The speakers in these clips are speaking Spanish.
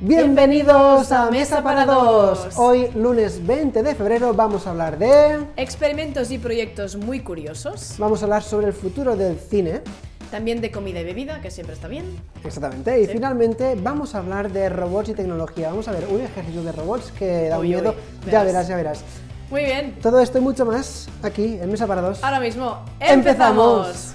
Bienvenidos a Mesa para Dos. Hoy, lunes 20 de febrero, vamos a hablar de... Experimentos y proyectos muy curiosos. Vamos a hablar sobre el futuro del cine. También de comida y bebida, que siempre está bien. Exactamente. Y finalmente vamos a hablar de robots y tecnología. Vamos a ver un ejército de robots que da Uy, miedo. uy, ya verás. verás, ya verás. Muy bien. Todo esto y mucho más aquí en Mesa para Dos. Ahora mismo Empezamos.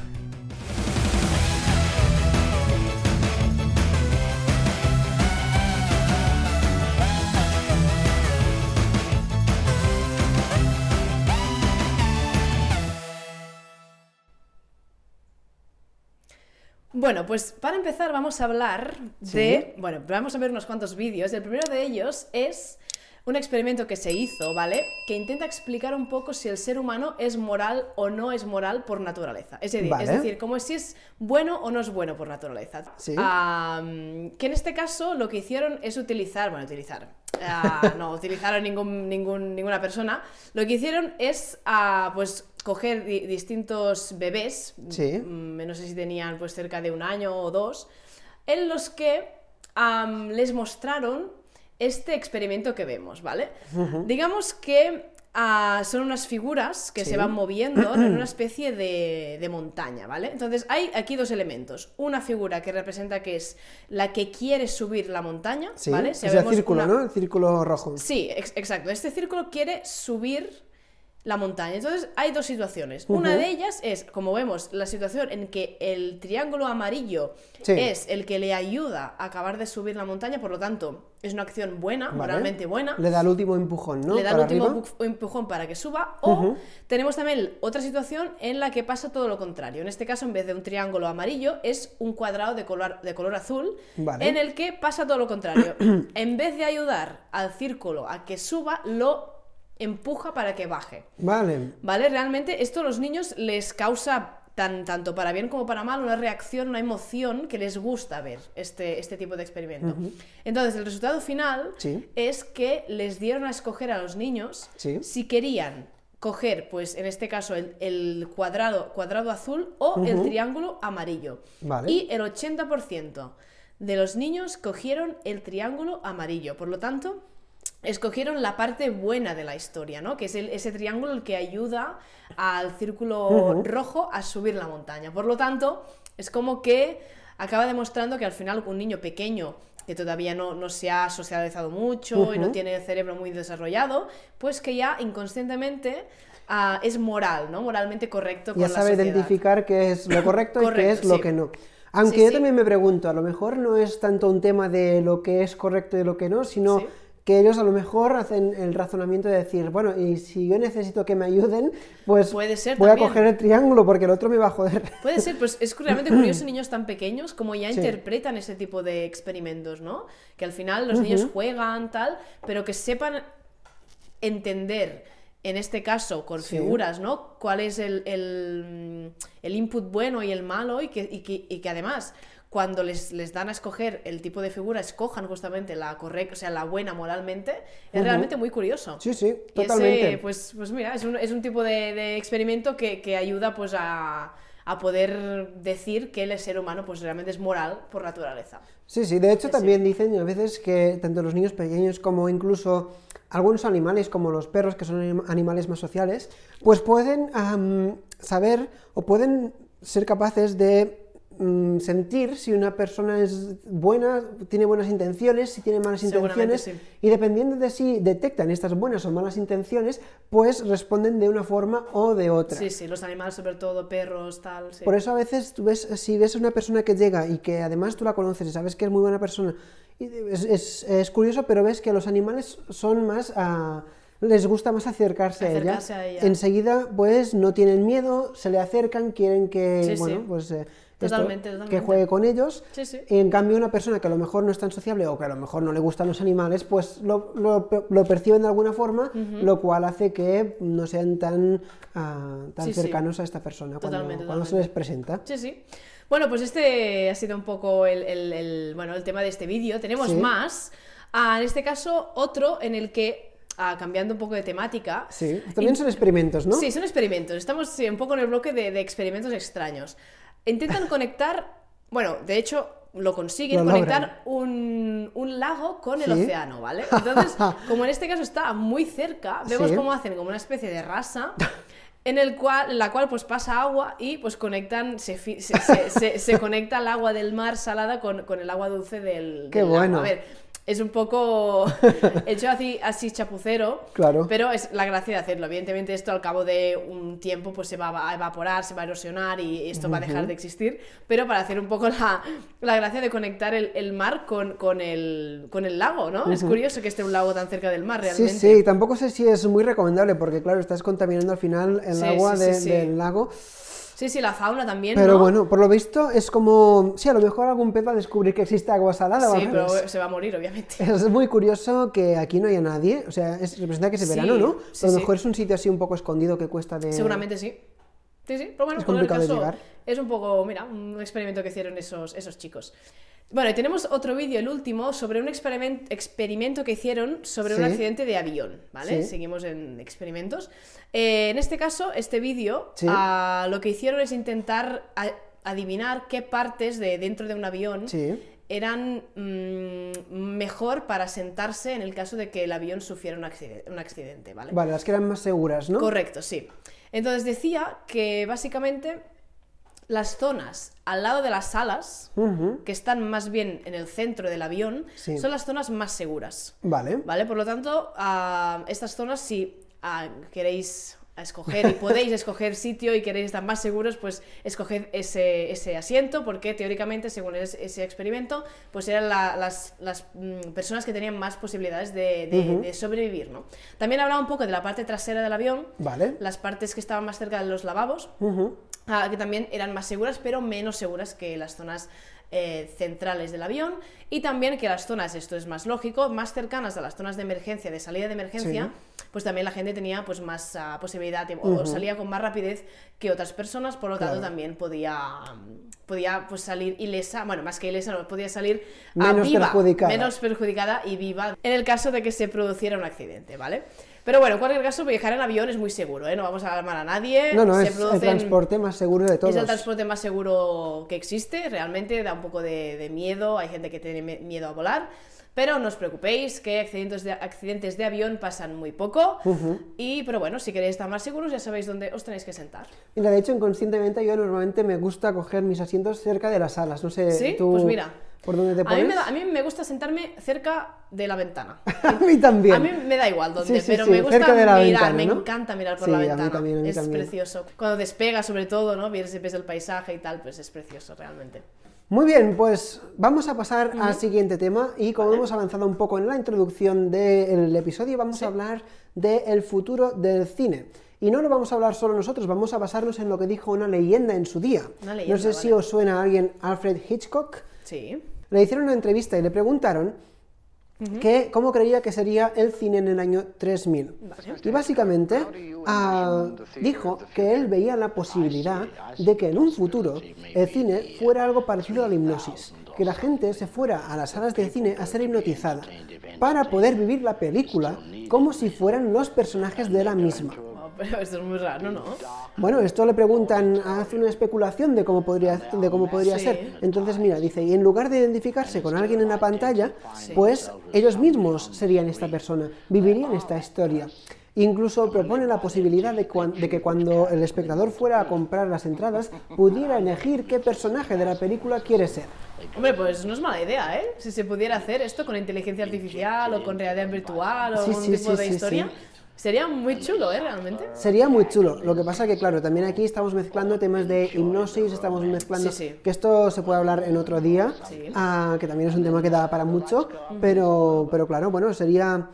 Bueno, pues para empezar vamos a hablar de... Bueno, vamos a ver unos cuantos vídeos. El primero de ellos es un experimento que se hizo, ¿vale? Que intenta explicar un poco si el ser humano es moral o no es moral por naturaleza. Es decir, Vale. es decir como si es bueno o no es bueno por naturaleza. Sí. Que en este caso lo que hicieron es utilizar, bueno, utilizar, ah, no utilizaron ningún, ningún, ninguna persona, lo que hicieron es, ah, pues, coger di- distintos bebés, Sí. mm, no sé si tenían pues cerca de un año o dos, en los que les mostraron este experimento que vemos, ¿vale? Digamos que ah, son unas figuras que Sí. se van moviendo en una especie de, de montaña, ¿vale? Entonces hay aquí dos elementos. Una figura que representa que es la que quiere subir la montaña, Sí, ¿vale? es el círculo, una- ¿no? El círculo rojo. Sí, ex- exacto. Este círculo quiere subir la montaña. Entonces hay dos situaciones. Una de ellas es, como vemos, la situación en que el triángulo amarillo Sí. es el que le ayuda a acabar de subir la montaña, por lo tanto es una acción buena, Vale. moralmente buena. Le da el último empujón, ¿no? Le da el Para último arriba. bu- empujón para que suba. O tenemos también otra situación en la que pasa todo lo contrario. En este caso, en vez de un triángulo amarillo, es un cuadrado de color, de color azul, Vale. en el que pasa todo lo contrario. en vez de ayudar al círculo a que suba, lo empuja para que baje. Vale. ¿Vale? Realmente esto a los niños les causa tan, tanto para bien como para mal una reacción, una emoción que les gusta ver este, este tipo de experimento. Entonces, el resultado final Sí. es que les dieron a escoger a los niños Sí. si querían coger, pues en este caso, el, el cuadrado, cuadrado azul o el triángulo amarillo. Vale. Y el 80% de los niños cogieron el triángulo amarillo. Por lo tanto, escogieron la parte buena de la historia, ¿no? Que es el- ese triángulo el que ayuda al círculo rojo a subir la montaña. Por lo tanto, es como que acaba demostrando que al final un niño pequeño que todavía no, no se ha socializado mucho y no tiene el cerebro muy desarrollado, pues que ya inconscientemente ah, es moral, ¿no? Moralmente correcto Ya sabe identificar qué es lo correcto, y qué es lo que no. Aunque Sí, yo sí. también me pregunto, a lo mejor no es tanto un tema de lo que es correcto y lo que no, sino. Que ellos a lo mejor hacen el razonamiento de decir, bueno, y si yo necesito que me ayuden, pues Puede ser voy también. a coger el triángulo porque el otro me va a joder. Puede ser, pues es realmente curioso niños tan pequeños como ya Sí. interpretan ese tipo de experimentos, ¿no? Que al final los niños juegan, tal, pero que sepan entender, en este caso con Sí. figuras, ¿no? Cuál es el, el, el input bueno y el malo y que, y que, y que además cuando les, les dan a escoger el tipo de figura, escojan justamente la correcta, o sea, la buena moralmente, es realmente muy curioso. Sí, sí, Y ese, totalmente. pues, pues mira, es un, es un tipo de, de experimento que, que ayuda pues a, a poder decir que el ser humano pues realmente es moral por naturaleza. Sí, sí, de hecho también dicen a veces que tanto los niños pequeños como incluso algunos animales como los perros, que son anim- animales más sociales, pues pueden saber o pueden ser capaces de sentir si una persona es buena, tiene buenas intenciones, si tiene malas intenciones, y dependiendo de si detectan estas buenas o malas intenciones, pues responden de una forma o de otra. Sí, sí, los animales, sobre todo perros, tal. Sí. Por eso a veces tú ves, si ves a una persona que llega y que además tú la conoces y sabes que es muy buena persona, es, es- es curioso, pero ves que los animales son más... ah, les gusta más acercarse, Acercarse a, a ella. ella. Enseguida, pues no tienen miedo, se le acercan, quieren que, Sí, bueno, sí. pues eh, esto, Totalmente, que totalmente. juegue con ellos. Sí, sí. Y en cambio, una persona que a lo mejor no es tan sociable o que a lo mejor no le gustan los animales, pues lo, lo- lo perciben de alguna forma, lo cual hace que no sean tan, ah, tan Sí, cercanos a esta persona cuando, Totalmente, cuando se totalmente. les presenta. Sí, sí. Bueno, pues este ha sido un poco el, el- el- bueno, el tema de este vídeo. Tenemos más. Ah, en este caso, otro en el que, ah, cambiando un poco de temática, Sí, también son experimentos, ¿no? Sí, son experimentos. Estamos sí, un poco en el bloque de, de experimentos extraños. Intentan conectar, bueno, de hecho lo consiguen, Lo conectar un, un, lago con el Sí. océano, ¿vale? Entonces, como en este caso está muy cerca, vemos Sí. cómo hacen como una especie de rasa. En el cual, la cual pues pasa agua y pues conectan, se, se, se- se- se conecta el agua del mar salada con, con el agua dulce del, Qué del lago. bueno. A ver, es un poco hecho así, así chapucero, Claro. pero es la gracia de hacerlo. Evidentemente esto al cabo de un tiempo pues se va a evaporar, se va a erosionar y esto va a dejar de existir, pero para hacer un poco la, la gracia de conectar el, el mar con, con, el, con el lago, ¿no? Es curioso que esté un lago tan cerca del mar Sí, realmente. sí, tampoco sé si es muy recomendable porque, claro, estás contaminando al final el Sí, agua sí, de- sí, sí. del lago. Sí, sí, la fauna también, Pero ¿no? bueno, por lo visto es como. Sí, a lo mejor algún pez va a descubrir que existe agua salada Sí, pero se va a morir, obviamente. Es muy curioso que aquí no haya nadie, o sea, es, representa que es Sí, verano, ¿no? sí, a lo sí. mejor es un sitio así un poco escondido que cuesta de... Seguramente sí. Sí, sí, pero bueno, Es en complicado de caso, llegar. es un poco, mira, un experimento que hicieron esos, esos chicos. Bueno, y tenemos otro vídeo, el último, sobre un experiment- experimento que hicieron sobre un accidente de avión, ¿vale? Sí. Seguimos en experimentos. Eh, en este caso, este vídeo, Sí. ah, lo que hicieron es intentar adivinar qué partes de dentro de un avión eran mm, mejor para sentarse en el caso de que el avión sufriera un accidente, un accidente ¿vale? Vale, las que eran más seguras, ¿no? Correcto, sí. Entonces decía que básicamente las zonas al lado de las alas, que están más bien en el centro del avión, Sí. son las zonas más seguras. Vale. ¿Vale? Por lo tanto, ah, estas zonas, si ah, queréis escoger y podéis escoger sitio y queréis estar más seguros, pues escoged ese, ese asiento, porque teóricamente, según es- ese experimento, pues eran la- las, las, mm, personas que tenían más posibilidades de, de- de sobrevivir, ¿no? También hablaba un poco de la parte trasera del avión, Vale. las partes que estaban más cerca de los lavabos, ah, que también eran más seguras, pero menos seguras que las zonas eh, centrales del avión, y también que las zonas, esto es más lógico, más cercanas a las zonas de emergencia, de salida de emergencia, pues también la gente tenía pues más ah, posibilidad o salía con más rapidez que otras personas, por lo tanto también podía, podía pues salir ilesa, bueno, más que ilesa, no, podía salir ah, Menos viva, perjudicada. menos perjudicada y viva en el caso de que se produciera un accidente, ¿vale? Pero bueno, en cualquier caso, viajar en avión es muy seguro, ¿eh? No vamos a alarmar a nadie. No, no, se es el producen- transporte más seguro de todos. es el transporte más seguro que existe, realmente da un poco de, de miedo, hay gente que tiene miedo a volar, pero no os preocupéis que accidentes de, accidentes de avión pasan muy poco, y pero bueno, si queréis estar más seguros ya sabéis dónde os tenéis que sentar. Mira, de hecho, inconscientemente yo normalmente me gusta coger mis asientos cerca de las alas. No sé, ¿Sí? tú Pues mira, por dónde te A mí, me da- a mí me gusta sentarme cerca de la ventana. A mí también. A mí me da igual dónde, Sí, sí, pero sí, me gusta de mirar, ventana, me ¿no? encanta mirar por la a mí ventana. también, a mí es también. precioso. Cuando despega, sobre todo, ¿no? Ves, ves el paisaje y tal, pues es precioso realmente. Muy bien, pues vamos a pasar al siguiente tema y como hemos avanzado un poco en la introducción del episodio, vamos a hablar del futuro del cine. Y no lo vamos a hablar solo nosotros, vamos a basarnos en lo que dijo una leyenda en su día. Una no leyenda, sé si os suena a alguien Alfred Hitchcock. Sí. Le hicieron una entrevista y le preguntaron que cómo creía que sería el cine en el año 3000. Y básicamente ah, dijo que él veía la posibilidad de que en un futuro el cine fuera algo parecido a la hipnosis, que la gente se fuera a las salas de cine a ser hipnotizada para poder vivir la película como si fueran los personajes de la misma. Pero esto es muy raro, ¿no? Bueno, esto le preguntan, hace una especulación de cómo podría, de cómo podría Sí. ser. Entonces, mira, dice, y en lugar de identificarse con alguien en la pantalla, pues ellos mismos serían esta persona, vivirían esta historia. Incluso propone la posibilidad de, que cuando el espectador fuera a comprar las entradas, pudiera elegir qué personaje de la película quiere ser. Hombre, pues no es mala idea, ¿eh? Si se pudiera hacer esto con inteligencia artificial o con realidad virtual o Sí, algún sí, tipo sí, de sí, historia, sí. Sería muy chulo, ¿eh? Realmente. Sería muy chulo. Lo que pasa que, claro, también aquí estamos mezclando temas de hipnosis, estamos mezclando... Sí, sí. Que esto se puede hablar en otro día, Sí. ah, que también es un tema que da para mucho, pero, pero claro, bueno, sería...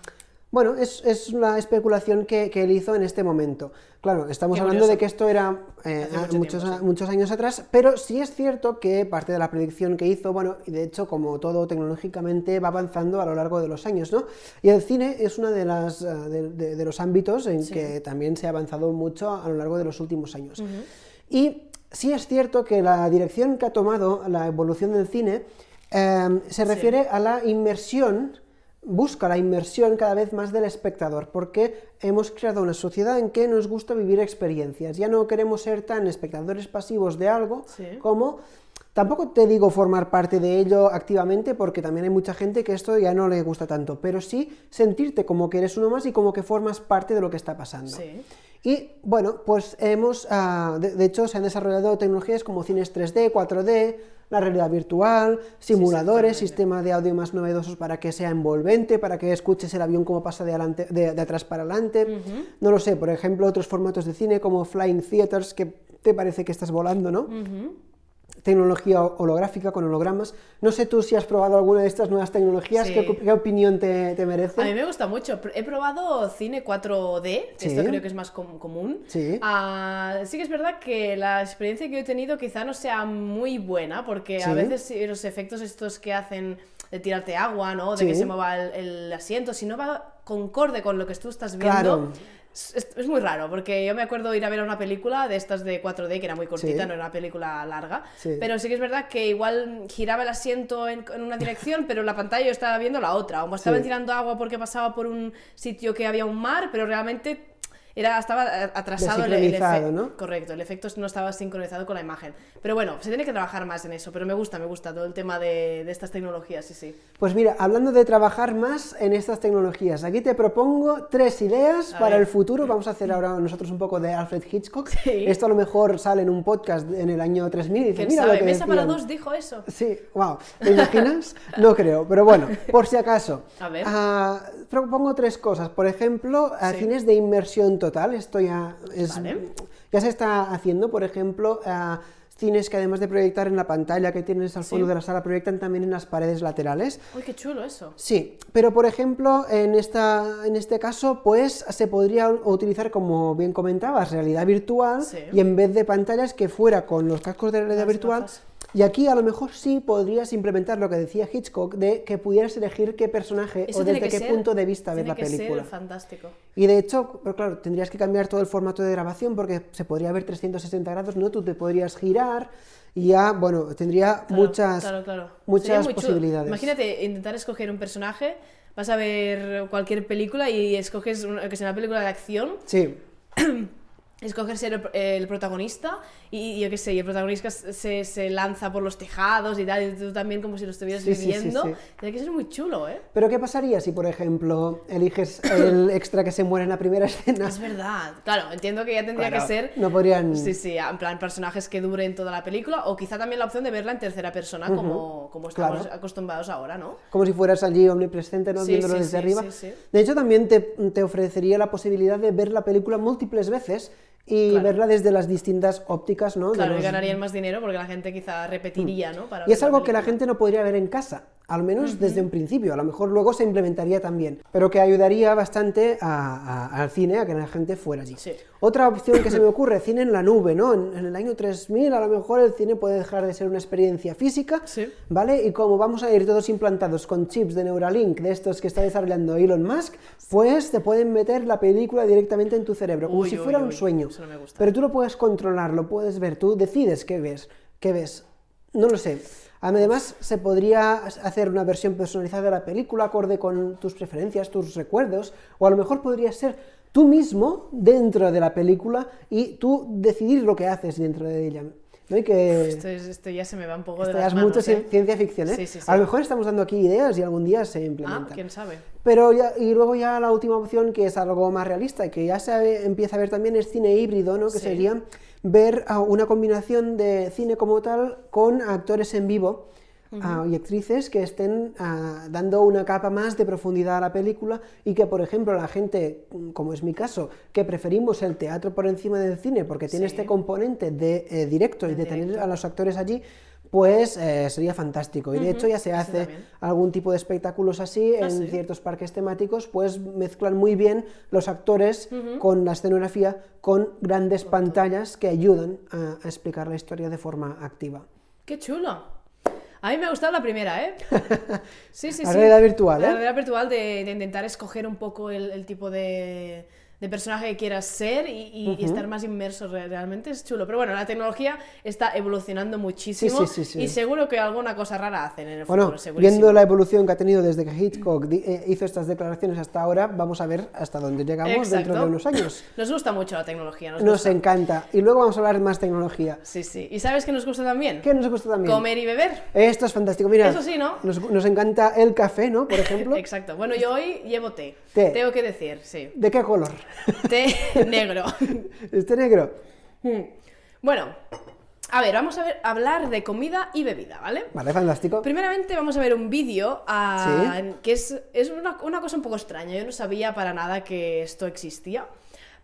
Bueno, es, es una especulación que, que él hizo en este momento. Claro, estamos Qué hablando curioso. de que esto era eh, mucho muchos, tiempo, sí. muchos años atrás, pero sí es cierto que parte de la predicción que hizo, bueno, y de hecho, como todo tecnológicamente va avanzando a lo largo de los años, ¿no? Y el cine es uno de, las, de, de- de los ámbitos en que también se ha avanzado mucho a lo largo de los últimos años. Y sí es cierto que la dirección que ha tomado la evolución del cine eh, se refiere a la inmersión busca la inmersión cada vez más del espectador, porque hemos creado una sociedad en que nos gusta vivir experiencias. Ya no queremos ser tan espectadores pasivos de algo Sí. como Tampoco te digo formar parte de ello activamente porque también hay mucha gente que esto ya no le gusta tanto, pero sí sentirte como que eres uno más y como que formas parte de lo que está pasando. Sí. Y bueno, pues hemos, ah, de, de hecho, se han desarrollado tecnologías como cines 3D, 4D, la realidad virtual, simuladores, totalmente. sistema de audio más novedosos para que sea envolvente, para que escuches el avión como pasa de, adelante, de, de atrás para adelante. No lo sé, por ejemplo, otros formatos de cine como Flying Theaters, que te parece que estás volando, ¿no? Tecnología holográfica con hologramas. No sé tú si has probado alguna de estas nuevas tecnologías, Sí. ¿qué, qué opinión te, te merece? A mí me gusta mucho. He probado cine 4D, que Sí. esto creo que es más com- común. Sí. Ah, sí que es verdad que la experiencia que yo he tenido quizá no sea muy buena, porque Sí. a veces los efectos estos que hacen de tirarte agua, ¿no? De que se mueva el, el asiento, si no va concorde con lo que tú estás viendo. Claro. Es, muy raro, porque yo me acuerdo ir a ver una película de estas de 4D, que era muy cortita, Sí. no era una película larga, Sí. pero sí que es verdad que igual giraba el asiento en, en una dirección, pero en la pantalla yo estaba viendo la otra, o me estaban Sí. tirando agua porque pasaba por un sitio que había un mar, pero realmente era, estaba eh, atrasado el, efecto. ¿no? Correcto, el efecto no estaba sincronizado con la imagen. Pero bueno, se tiene que trabajar más en eso, pero me gusta, me gusta todo el tema de, de estas tecnologías, sí, sí. Pues mira, hablando de trabajar más en estas tecnologías, aquí te propongo tres ideas A para ver. el futuro. Vamos a hacer ahora nosotros un poco de Alfred Hitchcock. Sí. Esto a lo mejor sale en un podcast en el año 3000 y dice, ¿Quién mira sabe? lo que Mesa para decían". dos dijo eso. Sí, wow. ¿Te imaginas? No creo, pero bueno, por si acaso. A ver. Ah, propongo tres cosas. Por ejemplo, a Sí. cines de inmersión total. Esto ya es, Vale. ya se está haciendo. Por ejemplo, a cines que además de proyectar en la pantalla que tienes al fondo Sí. de la sala, proyectan también en las paredes laterales. Uy, qué chulo eso. Sí, pero por ejemplo, en, esta, en este caso, pues se podría utilizar, como bien comentabas, realidad virtual Sí. y en vez de pantallas que fuera con los cascos de realidad Las virtual. gafas. Y aquí a lo mejor sí podrías implementar lo que decía Hitchcock, de que pudieras elegir qué personaje Eso o desde qué ser- punto de vista ver la que película. ser fantástico. Y de hecho, pero claro, tendrías que cambiar todo el formato de grabación porque se podría ver 360 grados, ¿no? Tú te podrías girar y ya, bueno, tendría Claro, muchas, claro, claro. muchas chulo. posibilidades. Imagínate intentar escoger un personaje, vas a ver cualquier película y escoges una, que sea una película de acción, Sí, escoges ser el, el protagonista y, yo qué sé, y el protagonista se, se lanza por los tejados y tal, y tú también como si lo estuvieras Sí, sí, sí, viviendo. sí. Tiene que ser muy chulo, ¿eh? Pero ¿qué pasaría si, por ejemplo, eliges el extra que se muere en la primera escena? Es verdad. Claro, entiendo que ya tendría Claro, que ser... No podrían... Sí, sí, en plan personajes que duren toda la película o quizá también la opción de verla en tercera persona como, como estamos claro. acostumbrados ahora, ¿no? Como si fueras allí omnipresente, ¿no? Viéndolo desde arriba. sí, sí. De hecho, también te, te ofrecería la posibilidad de ver la película múltiples veces y Claro. verla desde las distintas ópticas, ¿no? De Claro, y ganarían más dinero porque la gente quizá repetiría, ¿no? Para Y es algo que la gente no podría ver en casa, al menos desde un principio. A lo mejor luego se implementaría también, pero que ayudaría bastante a- a- al cine, a que la gente fuera allí. Sí. Otra opción que se me ocurre, cine en la nube, ¿no? En, en el año 3000 a lo mejor el cine puede dejar de ser una experiencia física, Sí. ¿vale? Y como vamos a ir todos implantados con chips de Neuralink, de estos que está desarrollando Elon Musk, pues te pueden meter la película directamente en tu cerebro, como si uy, fuera un sueño. eso no me gusta. Pero tú lo puedes controlar, lo puedes ver, tú decides qué ves, qué ves. No lo sé. Además, se podría hacer una versión personalizada de la película acorde con tus preferencias, tus recuerdos, o a lo mejor podría ser tú mismo dentro de la película y tú decidir lo que haces dentro de ella. ¿no? Y que Esto, es- esto ya se me va un poco de las manos, mucho ¿eh? ci- ciencia ficción, ¿eh? Sí, sí, sí. A lo mejor estamos dando aquí ideas y algún día se Ah, implementan. quién sabe. Pero ya, y luego ya la última opción, que es algo más realista y que ya se empieza a ver también, es cine híbrido, ¿no? Que sería ver una combinación de cine como tal con actores en vivo ah, y actrices que estén ah, dando una capa más de profundidad a la película y que, por ejemplo, la gente, como es mi caso, que preferimos el teatro por encima del cine porque tiene Sí. este componente de eh, directo y De tener a los actores allí, pues eh, sería fantástico. Y de hecho ya se hace algún tipo de espectáculos así Ah, en sí. ciertos parques temáticos, pues mezclan muy bien los actores con la escenografía, con grandes pantallas que ayudan a, a explicar la historia de forma activa. ¡Qué chulo! A mí me ha gustado la primera, ¿eh? Sí, sí, La sí. realidad virtual, La ¿eh? realidad virtual de, de intentar escoger un poco el, el tipo de, de personaje que quieras ser y, y- y estar más inmerso re- realmente es chulo. Pero bueno, la tecnología está evolucionando muchísimo Sí, sí, sí, y seguro que alguna cosa rara hacen en el Bueno, futuro, viendo la evolución que ha tenido desde que Hitchcock eh, hizo estas declaraciones hasta ahora, vamos a ver hasta dónde llegamos dentro de unos años. Nos gusta mucho la tecnología, nos, Nos gusta. encanta. Y luego vamos a hablar más tecnología. Sí, sí. ¿Y sabes qué nos gusta también? ¿Qué nos gusta también? Comer y beber. Esto es fantástico. Mira, Eso sí, ¿no? nos, nos encanta el café, ¿no? Por ejemplo. Exacto. Bueno, yo hoy llevo té. Té. Tengo que decir, sí. ¿De qué color? Té negro. Este negro. Mm. bueno, a ver, vamos a ver, hablar de comida y bebida, ¿vale? Vale, fantástico. Primeramente vamos a ver un vídeo ah, Sí. que es, es una, una cosa un poco extraña. Yo no sabía para nada que esto existía.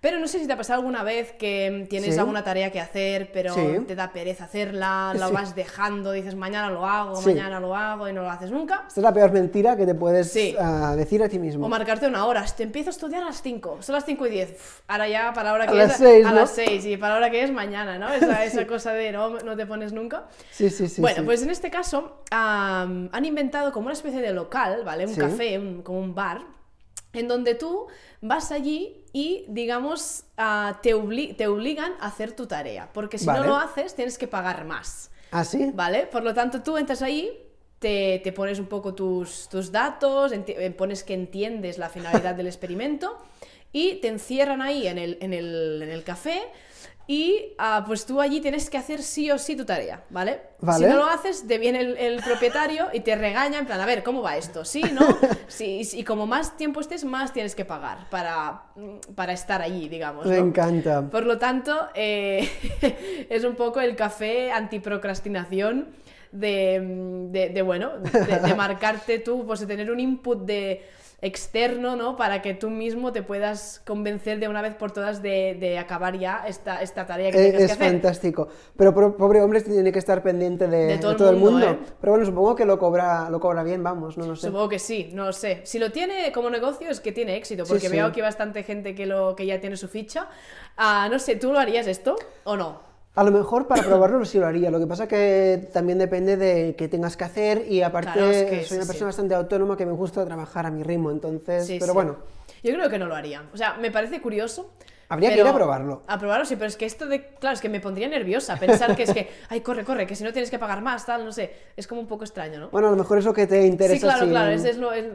Pero no sé si te ha pasado alguna vez que tienes Sí. alguna tarea que hacer, pero Sí. te da pereza hacerla, la Sí. vas dejando, dices mañana lo hago, mañana lo hago y no lo haces nunca. Esta es la peor mentira que te puedes ah, decir a ti mismo. O marcarte una hora. Te empiezo a estudiar a las 5. Son las 5 y 10. Uf, ahora ya, para la hora A que las es. seis, a ¿no? las 6. Y para la hora que es mañana, ¿no? Esa, esa cosa de no, no te pones nunca. Sí, sí, sí. bueno, pues en este caso han inventado como una especie de local, ¿vale? Un café, un- como un bar, en donde tú vas allí y, digamos, ah, te, obli- te obligan a hacer tu tarea. Porque si Vale. no lo haces, tienes que pagar más. ¿Ah, sí? ¿Vale? Por lo tanto, tú entras ahí, te, te pones un poco tus, tus datos, eh, pones que entiendes la finalidad del experimento y te encierran ahí en el, en el, en el café y ah, pues tú allí tienes que hacer sí o sí tu tarea, ¿vale? Vale. Si no lo haces, te viene el, el propietario y te regaña en plan, a ver, ¿cómo va esto? ¿Sí? ¿No? Sí, y, y como más tiempo estés, más tienes que pagar para, mm, para estar allí, digamos. Me encanta. Por lo tanto, eh, es un poco el café antiprocrastinación de, mm, de, de, bueno, de, de marcarte tú, pues de tener un input de externo, ¿no? Para que tú mismo te puedas convencer de una vez por todas de, de acabar ya esta, esta tarea que Eh, tengas Es que hacer. fantástico. Pero pobre hombre tiene que estar pendiente de, De todo de el todo el mundo, mundo. ¿eh? Pero bueno, supongo que lo cobra, lo cobra bien, vamos, no lo sé. Supongo que sí, no lo sé. Si lo tiene como negocio es que tiene éxito, Sí, porque sí. veo que hay bastante gente que, lo, que ya tiene su ficha. Ah, no sé, ¿tú lo harías esto o no? A lo mejor para probarlo sí lo haría. Lo que pasa que también depende de qué tengas que hacer y aparte Claro, es que soy una sí. persona bastante autónoma que me gusta trabajar a mi ritmo, entonces, Sí, pero sí. bueno, Yo creo que no lo haría. O sea, me parece curioso. Habría que pero- ir a probarlo. A probarlo, sí, pero es que esto de. Claro, es que me pondría nerviosa pensar que es que. Ay, corre, corre, que si no tienes que pagar más, tal, no sé. Es como un poco extraño, ¿no? bueno, a lo mejor eso que te interesa. Sí, claro, si- claro. Es, es lo, es-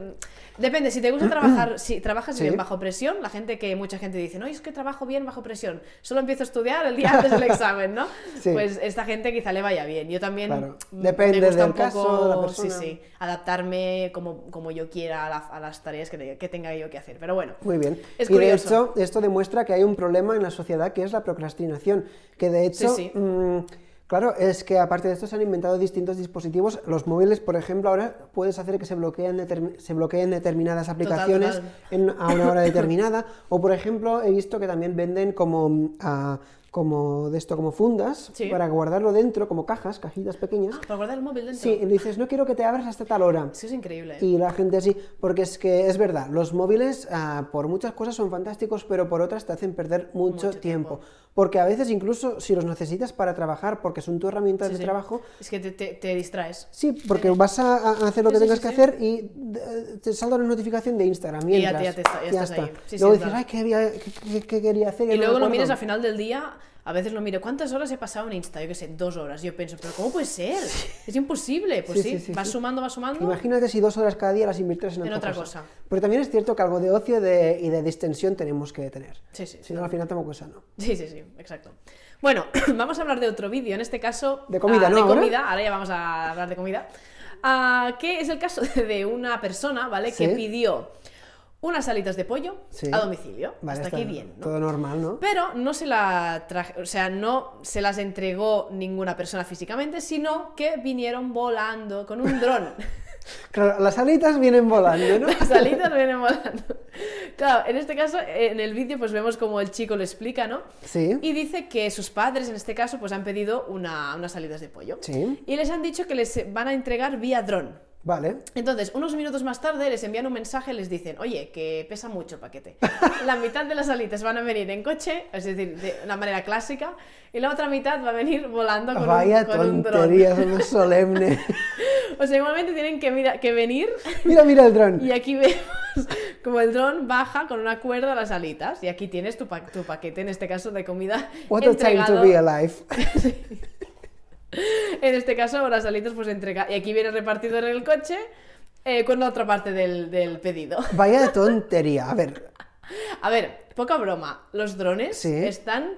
Depende, si te gusta trabajar, si trabajas Sí. bien bajo presión, la gente que mucha gente dice, no, es que trabajo bien bajo presión, solo empiezo a estudiar el día antes del examen, ¿no? Sí. Pues esta gente quizá le vaya bien. Yo también Claro. Depende me gusta del un poco, caso, de la sí, persona. sí, adaptarme como, como yo quiera a, la- a las tareas que, te- que tenga yo que hacer. Pero bueno, Muy bien. Es y de curioso. hecho, esto demuestra que hay un problema en la sociedad que es la procrastinación. Que de hecho, Sí, sí. mm, claro, es que aparte de esto se han inventado distintos dispositivos. Los móviles, por ejemplo, ahora puedes hacer que se bloqueen, se bloqueen determinadas aplicaciones total. En, a una hora determinada. o por ejemplo, he visto que también venden como. mm, como de esto, como fundas, Sí. para guardarlo dentro, como cajas, cajitas pequeñas. para guardar el móvil dentro. Sí, y dices, no quiero que te abras hasta tal hora. Sí, es increíble. Y la gente así, porque es que es verdad, los móviles ah, por muchas cosas son fantásticos, pero por otras te hacen perder mucho, Mucho tiempo. tiempo. Porque a veces incluso si los necesitas para trabajar, porque son tu herramienta Sí, de sí. trabajo, Es que te, te- te distraes. sí, porque vas a, a hacer lo que tengas que hacer y eh, te salta una notificación de Instagram y, Y ya ya te está- ya estás ahí. Sí, sí, luego es dices, verdad. ay, ¿qué, qué- qué- quería hacer? Ya Y no luego lo acuerdo". miras al final del día, a veces lo miro, ¿cuántas horas he pasado en Insta? Yo qué sé, dos horas. Yo pienso, ¿pero cómo puede ser? Es imposible. Pues Sí, sí, vas sumando, vas sumando. Imagínate si dos horas cada día las invirtieras en, En otra, cosa. cosa. Pero también es cierto que algo de ocio de- y de distensión tenemos que tener. Sí, sí, Si no, al final tampoco es sano. Sí, sí, sí, exacto. Bueno, vamos a hablar de otro vídeo, en este caso... De comida, ah, ¿no, De ahora? comida, ahora ya vamos a hablar de comida. Ah, que es el caso de una persona, ¿vale? Que pidió unas alitas de pollo Sí. a domicilio. Vale, Hasta está aquí bien, ¿no? Todo normal, ¿no? Pero no se la traje, o sea, no se las entregó ninguna persona físicamente, sino que vinieron volando con un dron. Claro, las alitas vienen volando, ¿no? Las alitas vienen volando. Claro, en este caso, en el vídeo, pues vemos como el chico lo explica, ¿no? Sí. Y dice que sus padres, en este caso, pues han pedido una, unas alitas de pollo. Sí. Y les han dicho que les van a entregar vía dron. Vale. Entonces, unos minutos más tarde les envían un mensaje y les dicen, oye, que pesa mucho el paquete. La mitad de las alitas van a venir en coche, es decir, de una manera clásica, y la otra mitad va a venir volando con, Vaya un, con un dron. tontería, no es solemne. O sea, igualmente tienen que, mira- que venir mira, mira el dron. y aquí vemos como el dron baja con una cuerda a las alitas y aquí tienes tu, pa- tu paquete, en este caso de comida What a time to entregado. be alive. En este caso, las alitas pues entrega y aquí viene el repartidor en el coche eh, con la otra parte del, del pedido. Vaya tontería. A ver, A ver, poca broma. Los drones Sí. están.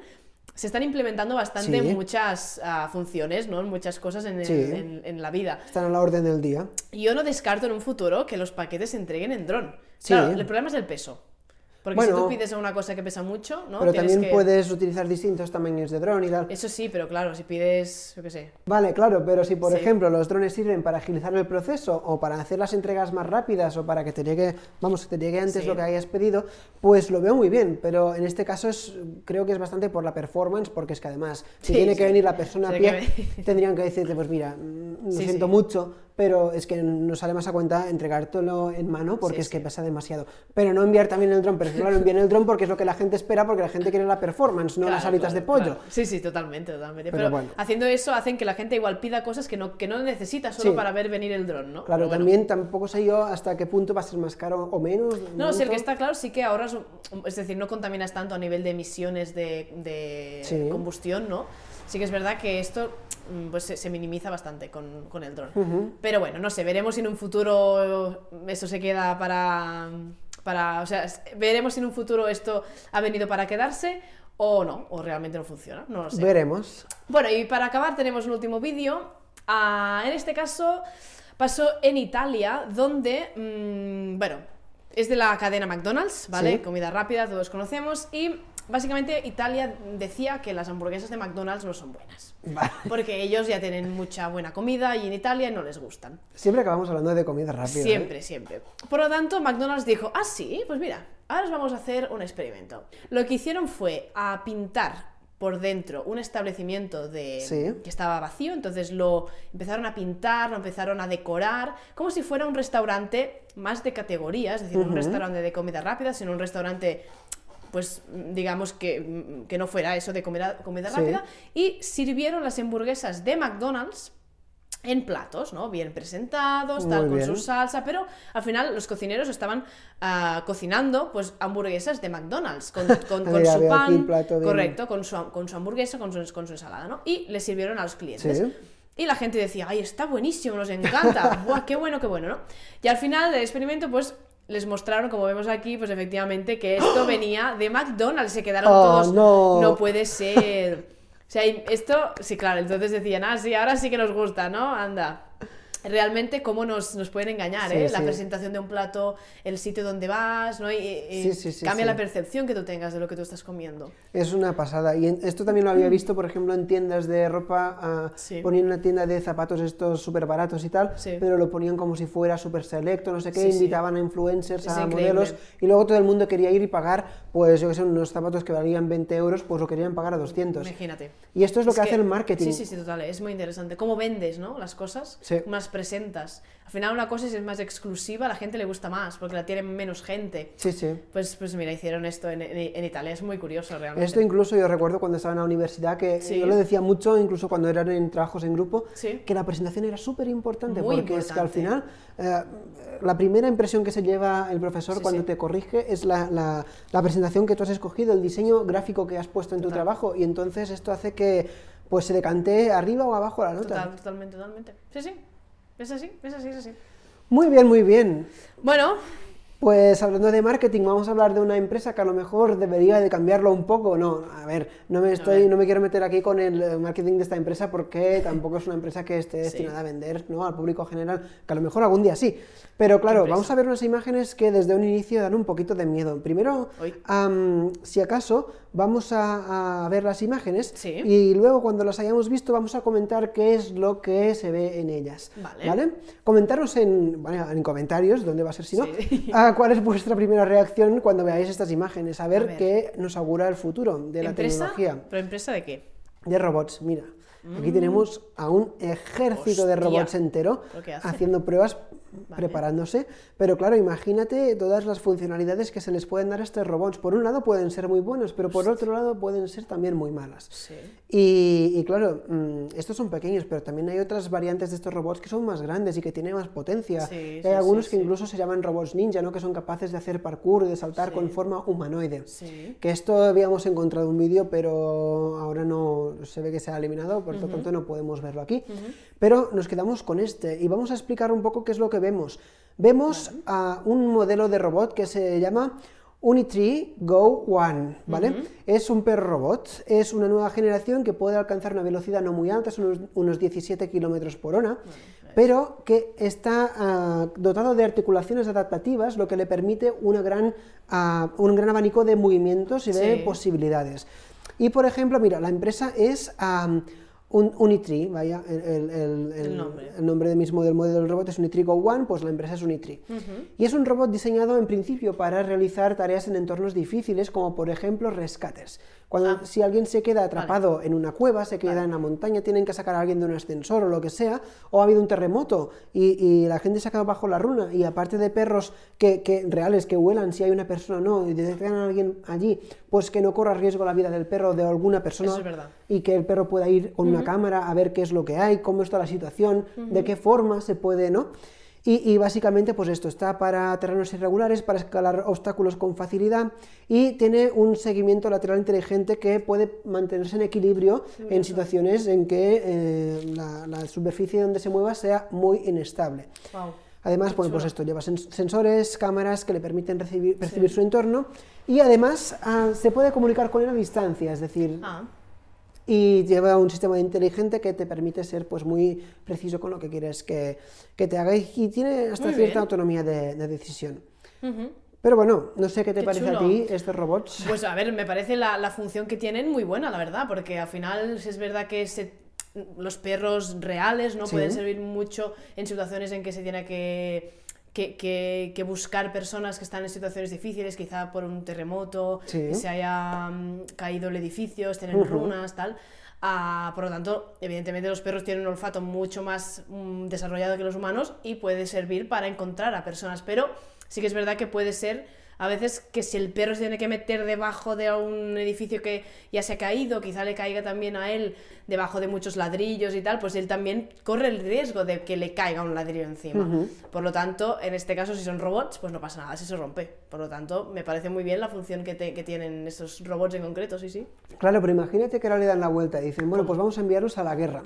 Se están implementando bastante Sí. muchas ah, funciones, ¿no? Muchas cosas en, el- Sí. en- en la vida. están a la orden del día. Yo no descarto en un futuro que los paquetes se entreguen en dron. Claro, el problema es el peso. Porque si tú pides una cosa que pesa mucho, ¿no? Pero Tienes también que- puedes utilizar distintos tamaños de dron y tal. Eso sí, pero claro, si pides, yo qué sé. Vale, claro, pero si por Sí. ejemplo los drones sirven para agilizar el proceso o para hacer las entregas más rápidas o para que te llegue, vamos, que te llegue antes Sí. lo que hayas pedido, pues lo veo muy bien, pero en este caso es, creo que es bastante por la performance, porque es que además, si Sí, tiene que venir la persona a pie, que tendrían que decirte, pues mira, mm, lo siento mucho, pero es que nos sale más a cuenta entregártelo en mano porque Sí, es que sí. pesa demasiado. Pero no enviar también el dron, pero claro, envían el dron porque es lo que la gente espera, porque la gente quiere la performance, no las Claro, alitas de pollo. claro. Sí, sí, totalmente, totalmente. Pero Pero, bueno. haciendo eso hacen que la gente igual pida cosas que no, que no necesita solo Sí. para ver venir el dron, ¿no? Claro, bueno. también tampoco sé yo hasta qué punto va a ser más caro o menos. No, si el que está claro sí que ahorras, un- es decir, no contaminas tanto a nivel de emisiones de, de combustión, ¿no? Sí que es verdad que esto pues, se, se minimiza bastante con, con el dron. Pero bueno, no sé, veremos si en un futuro eso se queda para, para... O sea, veremos si en un futuro esto ha venido para quedarse o no, o realmente no funciona, no lo sé. Veremos. Bueno, y para acabar tenemos un último vídeo. Ah, en este caso pasó en Italia, donde, mm, bueno, es de la cadena McDonald's, ¿vale? Sí. Comida rápida, todos conocemos. Y básicamente Italia decía que las hamburguesas de McDonald's no son buenas. Vale. Porque ellos ya tienen mucha buena comida y en Italia no les gustan. Siempre acabamos hablando de comida rápida. ¿eh? Siempre, siempre. Por lo tanto, McDonald's dijo, ah, sí, pues mira, ahora os vamos a hacer un experimento. Lo que hicieron fue a pintar por dentro un establecimiento de, Sí. que estaba vacío, entonces lo empezaron a pintar, lo empezaron a decorar, como si fuera un restaurante más de categoría, es decir, un restaurante de comida rápida, sino un restaurante pues digamos que, que no fuera eso de comida, comida Sí. rápida, y sirvieron las hamburguesas de McDonald's en platos, ¿no? Bien presentados, tal, Muy con bien. su salsa, pero al final los cocineros estaban ah, cocinando pues hamburguesas de McDonald's con, con- con su pan, bien. correcto, con su, con su hamburguesa, con su, con su ensalada, ¿no? Y le sirvieron a los clientes. Sí. Y la gente decía, ay, está buenísimo, nos encanta, Buah, qué bueno, qué bueno, ¿no? Y al final del experimento, pues les mostraron, como vemos aquí, pues efectivamente que esto venía de McDonald's, se quedaron Oh, todos, no. no puede ser. O sea, esto, sí, claro, entonces decían, ah, sí, ahora sí que nos gusta, ¿no? Anda. Realmente, cómo nos, nos pueden engañar, Sí, ¿eh? La sí. presentación de un plato, el sitio donde vas, ¿no? Y, Sí, cambia la percepción que tú tengas de lo que tú estás comiendo. Es una pasada. Y en- esto también lo había visto, por ejemplo, en tiendas de ropa. ah, Mm. Sí. Ponían una tienda de zapatos estos súper baratos y tal, pero lo ponían como si fuera súper selecto, no sé qué, invitaban a influencers, Es a increíble. modelos, y luego todo el mundo quería ir y pagar, pues yo que sé, unos zapatos que valían 20 euros, pues lo querían pagar a 200. Imagínate. Y esto es lo que, que- hace el marketing. Sí, sí, sí, total. Es muy interesante. Cómo vendes, ¿no? Las cosas, Sí. Presentas. Al final una cosa si es más exclusiva, a la gente le gusta más, porque la tiene menos gente. Sí, sí. Pues, pues mira, hicieron esto en, en- en Italia. Es muy curioso, realmente. Esto incluso yo recuerdo cuando estaba en la universidad, que Sí. yo lo decía mucho, incluso cuando eran en trabajos en grupo, Sí. que la presentación era súper importante, porque es que al importante. final eh, la primera impresión que se lleva el profesor Sí, cuando te corrige es la, la- la presentación que tú has escogido, el diseño gráfico que has puesto en tu Total. trabajo, y entonces esto hace que pues se decante arriba o abajo la nota. Total, totalmente, totalmente. Sí, sí. Es así, es así, es así. Muy bien, muy bien. Bueno, Pues hablando de marketing, vamos a hablar de una empresa que a lo mejor debería de cambiarlo un poco. No, a ver, no me estoy, no me quiero meter aquí con el eh, marketing de esta empresa porque tampoco es una empresa que esté Sí. destinada a vender ¿no? al público general, que a lo mejor algún día sí. Pero claro, vamos a ver unas imágenes que desde un inicio dan un poquito de miedo. Primero, si acaso, vamos a, a ver las imágenes Sí. y luego cuando las hayamos visto vamos a comentar qué es lo que se ve en ellas. Vale. Comentaros en, bueno, en comentarios, ¿dónde va a ser si no? Sí. ¿Cuál es vuestra primera reacción cuando veáis estas imágenes? A ver, ver. qué nos augura el futuro de la ¿empresa? tecnología. ¿Pero empresa de qué? De robots, mira. Aquí tenemos a un ejército de Mm. Robots entero haciendo pruebas preparándose. Pero claro, imagínate todas las funcionalidades que se les pueden dar a estos robots. Por un lado pueden ser muy buenos, pero por otro lado pueden ser también muy malas. Sí. Y, claro, mm, estos son pequeños, pero también hay otras variantes de estos robots que son más grandes y que tienen más potencia. Sí, hay sí, algunos que incluso se llaman robots ninja, ¿no? que son capaces de hacer parkour y de saltar con forma humanoide. Sí. Que esto habíamos encontrado un vídeo, pero ahora no se ve que se ha eliminado, por lo tanto no podemos verlo aquí. Pero nos quedamos con este y vamos a explicar un poco qué es lo que vemos. Vemos a un modelo de robot que se llama Unitree Go One, ¿vale? Es un perro robot, es una nueva generación que puede alcanzar una velocidad no muy alta, son unos, unos 17 kilómetros por hora, pero que está ah, dotado de articulaciones adaptativas, lo que le permite una gran, ah, un gran abanico de movimientos y de Sí. posibilidades. Y por ejemplo, mira, la empresa es un Unitree, vaya, el, el- el- nombre. el nombre mismo del modelo del robot es Unitree Go One, pues la empresa es Unitree. Y es un robot diseñado en principio para realizar tareas en entornos difíciles, como por ejemplo rescates. Cuando Ah. si alguien se queda atrapado en una cueva, se queda en la montaña, tienen que sacar a alguien de un ascensor o lo que sea, o ha habido un terremoto y, y la gente se ha quedado bajo la runa, y aparte de perros que, que reales que huelan si hay una persona o no, y detectan a alguien allí, pues que no corra riesgo la vida del perro o de alguna persona Eso es verdad. y que el perro pueda ir con una cámara a ver qué es lo que hay, cómo está la situación, de qué forma se puede, ¿no? Y, y básicamente, pues esto está para terrenos irregulares, para escalar obstáculos con facilidad y tiene un seguimiento lateral inteligente que puede mantenerse en equilibrio en situaciones en que eh, la, la superficie donde se mueva sea muy inestable. Wow. Además, bueno, pues esto lleva sens- sensores, cámaras que le permiten recibir- percibir su entorno y además ah, se puede comunicar con él a distancia, es decir, Ah, y lleva un sistema inteligente que te permite ser pues muy preciso con lo que quieres que, que te haga y y tiene hasta Muy cierta bien. autonomía de, de decisión. Pero bueno, no sé qué te Qué parece a ti estos robots. Pues a ver, me parece la, la función que tienen muy buena, la verdad, porque al final es verdad que se- los perros reales no Sí. pueden servir mucho en situaciones en que se tiene que, que, que- que buscar personas que están en situaciones difíciles, quizá por un terremoto, Sí. que se haya mm, caído el edificio, estén en runas, tal. Ah, por lo tanto, evidentemente los perros tienen un olfato mucho más mm, desarrollado que los humanos y puede servir para encontrar a personas, pero sí que es verdad que puede ser a veces que si el perro se tiene que meter debajo de un edificio que ya se ha caído, quizá le caiga también a él debajo de muchos ladrillos y tal, pues él también corre el riesgo de que le caiga un ladrillo encima. Por lo tanto, en este caso, si son robots, pues no pasa nada, si se rompe. Por lo tanto, me parece muy bien la función que, te- que tienen estos robots en concreto, sí, sí. Claro, pero imagínate que ahora le dan la vuelta y dicen, bueno, pues vamos a enviarlos a la guerra.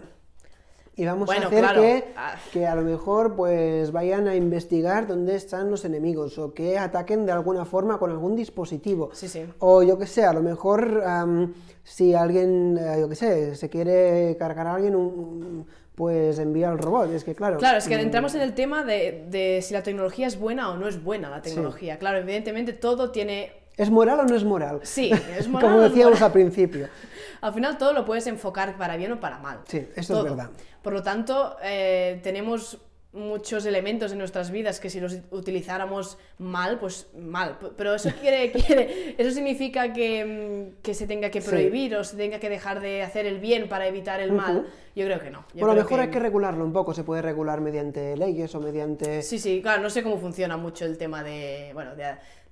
Y vamos Bueno, a hacer claro. que, Ah. que a lo mejor pues vayan a investigar dónde están los enemigos o que ataquen de alguna forma con algún dispositivo. Sí, sí. O yo que sé, a lo mejor am, si alguien, eh, yo que sé, se quiere cargar a alguien, un- pues envía al robot. Es que claro. Claro, es que mm, entramos en el tema de, de si la tecnología es buena o no es buena la tecnología. Claro, evidentemente todo tiene ¿Es moral o no es moral? Sí, es moral Como es decíamos moral. al principio. Al final todo lo puedes enfocar para bien o para mal. Sí, esto es Todo. verdad. Por lo tanto, eh, tenemos muchos elementos en nuestras vidas que si los utilizáramos mal, pues mal. Pero eso quiere, quiere eso significa que, mm, que se tenga que Sí. prohibir o se tenga que dejar de hacer el bien para evitar el mal. Yo creo que no. Yo Bueno, a lo mejor hay que regularlo un poco. Se puede regular mediante leyes o mediante. Sí, sí, claro, no sé cómo funciona mucho el tema de, bueno, de,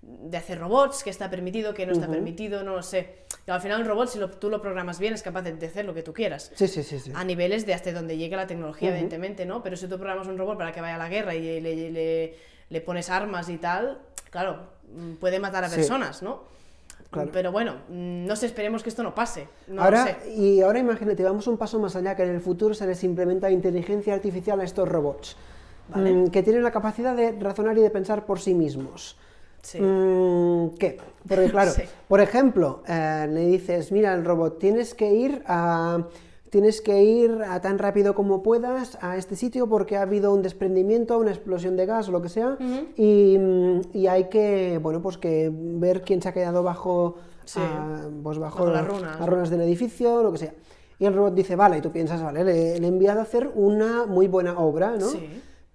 de hacer robots, que está permitido, que no está permitido, no lo sé. Y al final el robot, si lo- tú lo programas bien, es capaz de hacer lo que tú quieras. Sí, sí, sí. sí. A niveles de hasta donde llegue la tecnología, evidentemente, ¿no? Pero si tú programas un robot para que vaya a la guerra y le, le- le pones armas y tal, claro, mm, puede matar a Sí. personas, ¿no? Claro. Pero bueno, mm, no sé, esperemos que esto no pase. No lo ahora, sé. y ahora imagínate, vamos un paso más allá, que en el futuro se les implementa inteligencia artificial a estos robots, Vale. mm, que tienen la capacidad de razonar y de pensar por sí mismos. Sí. Mm, ¿Qué? Porque claro, Sí. por ejemplo, eh, le dices, mira, el robot, tienes que ir a... Tienes que ir a tan rápido como puedas a este sitio porque ha habido un desprendimiento, una explosión de gas o lo que sea, y, y hay que, bueno, pues que ver quién se ha quedado bajo, Sí. ah, pues bajo, Bajo las runas. las runas del edificio, lo que sea. Y el robot dice, vale, y tú piensas, vale, le, le he enviado a hacer una muy buena obra, ¿no? Sí.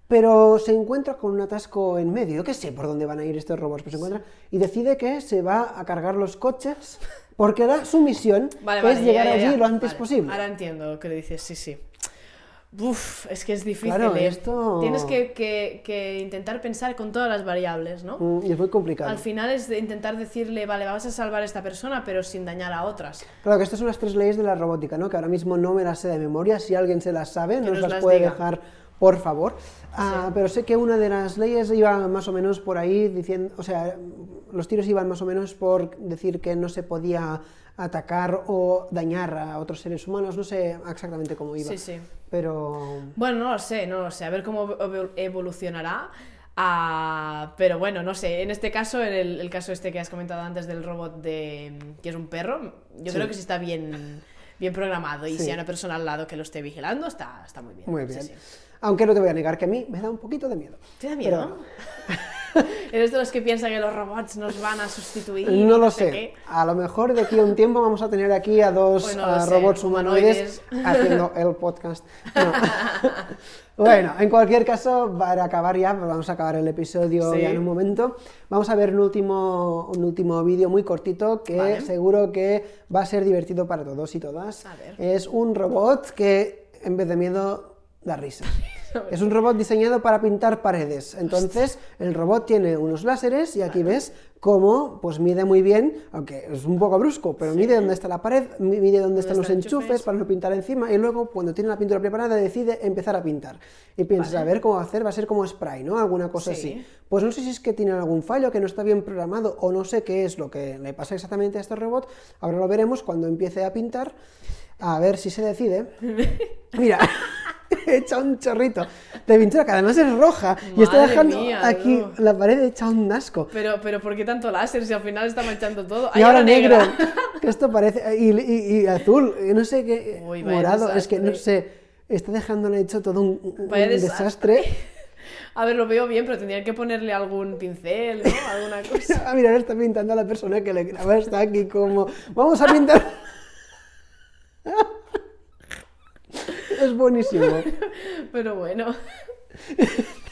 Pero se encuentra con un atasco en medio. Yo qué sé por dónde van a ir estos robots, pero se encuentra y decide que se va a cargar los coches porque ahora su misión Vale, es vale, llegar ya, ya, allí ya. lo antes Vale, posible. Ahora entiendo lo que le dices, sí, sí. Uf, es que es difícil. Claro, ¿eh? esto- Tienes que, que- que intentar pensar con todas las variables, ¿no? Mm, Y es muy complicado. Al final es de intentar decirle, vale, vas a salvar a esta persona, pero sin dañar a otras. Claro, que estas son las tres leyes de la robótica, ¿no? Que ahora mismo no me las sé de memoria. Si alguien se las sabe, nos nos las, las puede dejar, por favor. Ah, Pero sé que una de las leyes iba más o menos por ahí diciendo, o sea, los tiros iban más o menos por decir que no se podía atacar o dañar a otros seres humanos. No sé exactamente cómo iba. Sí, sí. Pero Bueno, no lo sé, no lo sé. A ver cómo evo- evolucionará. Ah, pero bueno, no sé. En este caso, en el, el caso este que has comentado antes del robot de que es un perro, yo Sí. creo que si está bien, bien programado y Sí. si hay una persona al lado que lo esté vigilando, está, está muy bien. muy Sí, bien. Aunque no te voy a negar que a mí me da un poquito de miedo. ¿Te da Pero miedo? ¿Eres de los que piensan que los robots nos van a sustituir? No lo sé? A lo mejor de aquí a un tiempo vamos a tener aquí a dos Pues no lo sé, robots humanoides, haciendo el podcast. No. bueno, en cualquier caso, para acabar ya, pues vamos a acabar el episodio Sí. ya en un momento. Vamos a ver un último, un último vídeo muy cortito que Vale. seguro que va a ser divertido para todos y todas. A ver. Es un robot que en vez de miedo da risa. Es un robot diseñado para pintar paredes. Entonces, el robot tiene unos láseres y aquí ves cómo pues mide muy bien, aunque es un poco brusco, pero mide dónde está la pared, mi- mide dónde están los enchufes para no pintar encima y luego cuando tiene la pintura preparada decide empezar a pintar. Y piensas, a ver cómo va a hacer, va a ser como spray, ¿no? Alguna cosa Sí. así. Pues no sé si es que tiene algún fallo, que no está bien programado o no sé qué es lo que le pasa exactamente a este robot. Ahora lo veremos cuando empiece a pintar. A ver si se decide. Mira, he echado un chorrito de pintura que además es roja y está dejando mía, aquí la pared hecha un asco. Pero, pero ¿por qué tanto láser si al final está manchando todo? Y ahora negro, que esto parece, y, y- y azul, y no sé qué, Uy, morado, es que no sé, está dejándole hecho todo un, desastre. A ver, lo veo bien, pero tendrían que ponerle algún pincel, ¿no? Alguna cosa. Ah, mira, ahora está pintando a la persona que le graba, está aquí como, vamos a pintar. es buenísimo. Pero bueno.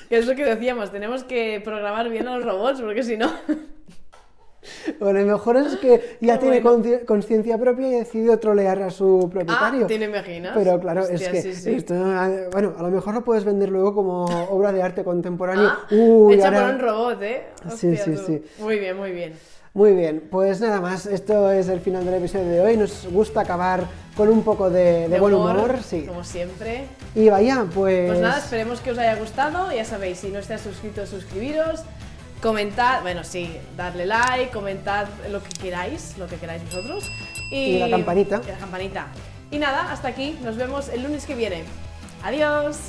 Es lo que decíamos, tenemos que programar bien a los robots, porque si no. Bueno, lo mejor es que ya Qué tiene bueno. conciencia propia y ha decidido trolear a su Ah, propietario. ¿te imaginas? Pero claro, es que sí, sí. esto, ah, bueno, a lo mejor lo puedes vender luego como obra de arte contemporáneo. Ah, Uy, hecha ahora- por un robot, ¿eh? Sí, sí, tú. sí. Muy bien, muy bien. Muy bien, pues nada más, esto es el final del episodio de hoy. Nos gusta acabar con un poco de, de buen humor, sí. Como siempre. Y vaya, pues. Pues nada, esperemos que os haya gustado. Ya sabéis, si no estáis suscritos, suscribiros. Comentad, bueno, sí, darle like, comentad lo que queráis, lo que queráis vosotros. Y la campanita. Y la campanita. Y nada, hasta aquí. Nos vemos el lunes que viene. Adiós.